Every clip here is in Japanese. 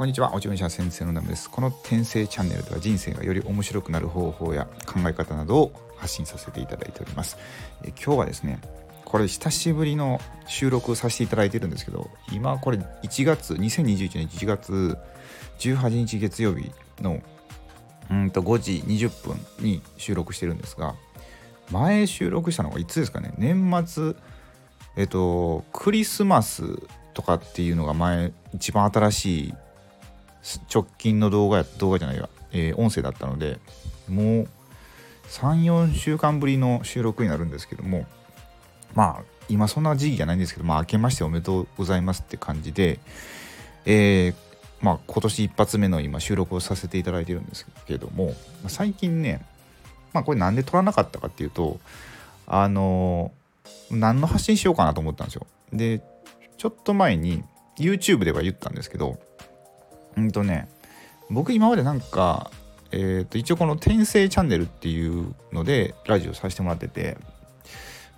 こんにちは、おじゅん者先生のナムです。この転生チャンネルでは人生がより面白くなる方法や考え方などを発信させていただいております。え今日はですね、これ久しぶりの収録をさせていただいてるんですけど、今これ1月、2021年1月18日月曜日のうんと5時20分に収録してるんですが、前収録したのがいつですかね、年末、えっと、クリスマスとかっていうのが前一番新しい直近の動画や動画じゃないわ、えー、音声だったのでもう34週間ぶりの収録になるんですけどもまあ今そんな時期じゃないんですけどまあ明けましておめでとうございますって感じでえー、まあ今年一発目の今収録をさせていただいてるんですけども最近ねまあこれなんで撮らなかったかっていうとあの何の発信しようかなと思ったんですよ。でちょっと前に YouTube では言ったんですけどうんとね僕今までなんかえー、と一応この転生チャンネルっていうのでラジオさせてもらってて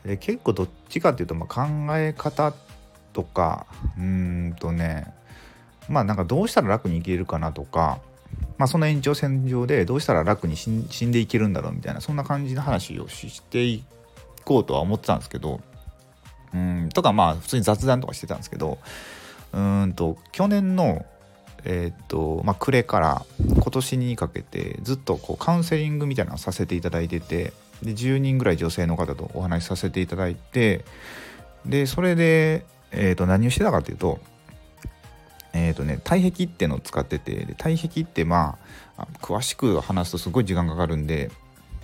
で結構どっちかっていうとま考え方とかうんとねまあなんかどうしたら楽に生きれるかなとかまあその延長線上でどうしたら楽に死んでいけるんだろうみたいなそんな感じの話をしていこうとは思ってたんですけどうんとかまあ普通に雑談とかしてたんですけどうんと去年のえっ、とまあ、暮れから今年にかけてずっとこうカウンセリングみたいなのをさせていただいててで10人ぐらい女性の方とお話しさせていただいてでそれで、えー、と何をしてたかっていうとえ、ー、とね体壁っていうのを使っててで体壁ってまあ詳しく話すとすごい時間かかるんで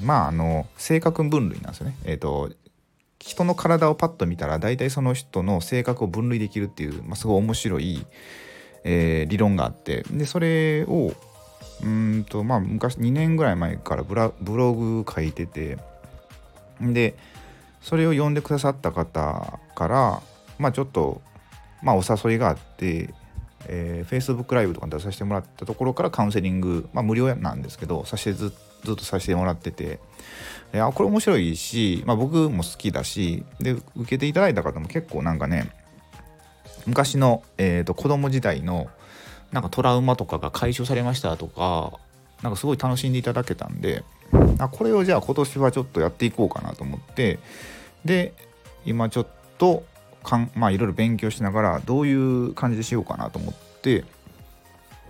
まああの性格分類なんですよね。えっ、ー、と人の体をパッと見たら大体その人の性格を分類できるっていう、まあ、すごい面白いえー、理論があって。でそれをうんとまあ昔2年ぐらい前からブログ書いてて。でそれを読んでくださった方からまあちょっとまあお誘いがあって、えー、Facebook ライブとか出させてもらったところからカウンセリング、まあ、無料なんですけどさせてずずっとさせてもらってて。あこれ面白いし、まあ、僕も好きだしで受けていただいた方も結構なんかね昔の、えーと、子供時代のなんかトラウマとかが解消されましたとかなんかすごい楽しんでいただけたんであこれをじゃあ今年はちょっとやっていこうかなと思ってで今ちょっとかんまあいろいろ勉強しながらどういう感じでしようかなと思って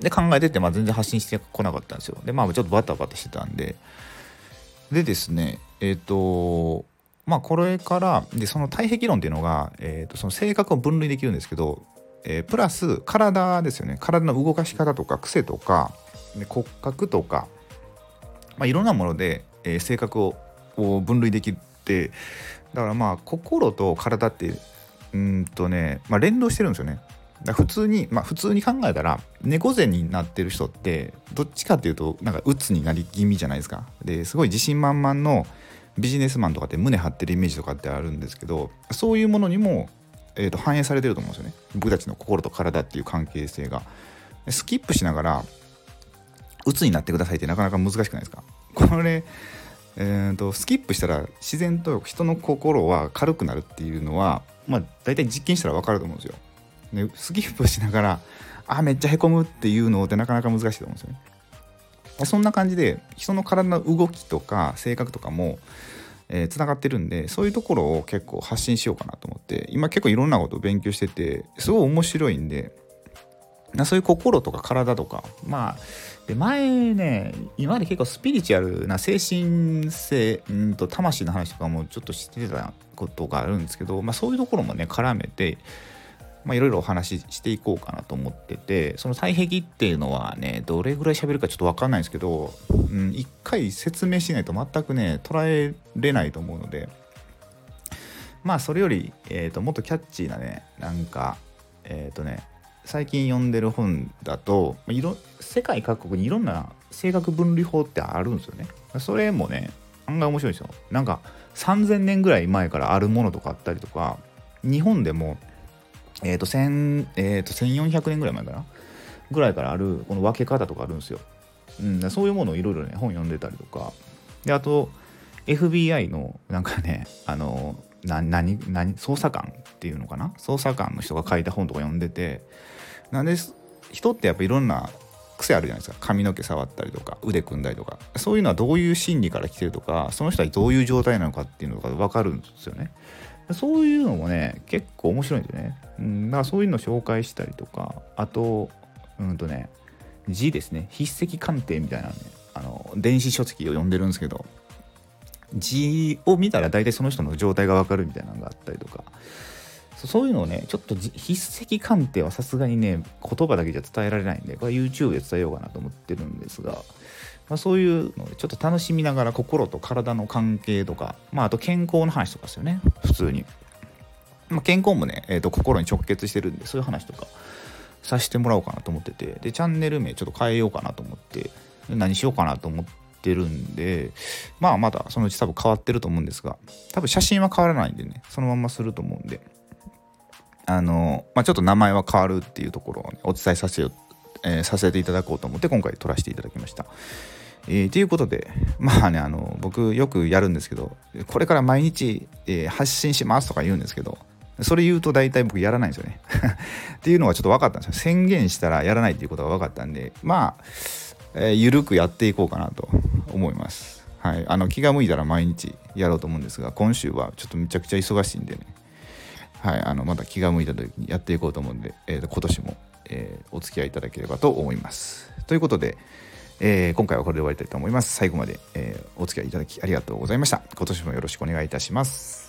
で考えてて、まあ、全然発信してこなかったんですよ。でまあちょっとバタバタしてたんで。でですねえっ、ー、とまあこれからでその体壁論っていうのが、えー、とその性格を分類できるんですけど、えー、プラス体ですよね体の動かし方とか癖とか骨格とか、まあ、いろんなもので、えー、性格を分類できてだからまあ心と体ってうんとね、まあ、連動してるんですよね。だ普通にまあ普通に考えたら猫背になってる人ってどっちかっていうとなんか鬱になり気味じゃないですか。ですごい自信満々のビジネスマンとかって胸張ってるイメージとかってあるんですけどそういうものにも、えー、と反映されてると思うんですよね。僕たちの心と体っていう関係性が。スキップしながら鬱になってくださいってなかなか難しくないですか？これ、えーと、スキップしたら自然と人の心は軽くなるっていうのはまあ大体実験したら分かると思うんですよ。でスキップしながらあめっちゃへこむっていうのってなかなか難しいと思うんですよね。そんな感じで人の体の動きとか性格とかもえー、つながってるんでそういうところを結構発信しようかなと思って今結構いろんなことを勉強しててすごい面白いんでそういう心とか体とかまあで前ね今まで結構スピリチュアルな精神性んと魂の話とかもちょっとしてたことがあるんですけど、まあ、そういうところもね絡めてまあ、いろいろお話ししていこうかなと思っててその体壁っていうのはねどれぐらい喋るかちょっと分かんないんですけど、うん、一回説明しないと全くね捉えれないと思うのでまあそれより、えーと、もっとキャッチーなねなんかえっ、ー、とね最近読んでる本だといろ世界各国にいろんな性格分類法ってあるんですよね。それもね案外面白いですよ。なんか3000年ぐらい前からあるものとかあったりとか日本でもえっ、と、千、えっ、と、1400年ぐらい前かな？ぐらいからある、この分け方とかあるんですよ。うん、そういうものをいろいろね、本読んでたりとか。で、あと、FBI の、なんかね、あの、な何何捜査官っていうのかな？捜査官の人が書いた本とか読んでて。なんで人ってやっぱいろんな癖あるじゃないですか。髪の毛触ったりとか腕組んだりとか。そういうのはどういう心理から来てるとかその人はどういう状態なのかっていうのが分かるんですよね。そういうのもね結構面白いんでね、うん、だからそういうの紹介したりとかあとうんとね字ですね。筆跡鑑定みたいなねあの電子書籍を読んでるんですけど字を見たら大体その人の状態が分かるみたいなのがあったりとか。そういうのをねちょっと筆跡鑑定はさすがにね言葉だけじゃ伝えられないんでこれ YouTube で伝えようかなと思ってるんですが、まあ、そういうのでちょっと楽しみながら心と体の関係とか、まあ、あと健康の話とかですよね。普通に、まあ、健康もね、えー、と心に直結してるんでそういう話とかさせてもらおうかなと思ってて。でチャンネル名ちょっと変えようかなと思って何しようかなと思ってるんでまあまだそのうち多分変わってると思うんですが多分写真は変わらないんでねそのまますると思うんで。あの、まあ、ちょっと名前は変わるっていうところを、ね、お伝えさせよう、えー、させていただこうと思って今回撮らせていただきました。えー、いうことでまあねあの僕よくやるんですけどこれから毎日、えー、発信しますとか言うんですけどそれ言うと大体僕やらないんですよね。っていうのがちょっと分かったんですよ。宣言したらやらないっていうことが分かったんでまあ、えー、緩くやっていこうかなと思います。はい。あの気が向いたら毎日やろうと思うんですが今週はちょっとめちゃくちゃ忙しいんでね。はい、あのまた気が向いた時にやっていこうと思うんで、えー、今年も、えー、お付き合いいただければと思います。ということで、えー、今回はこれで終わりたいと思います。最後まで、えお付き合いいただきありがとうございました。今年もよろしくお願いいたします。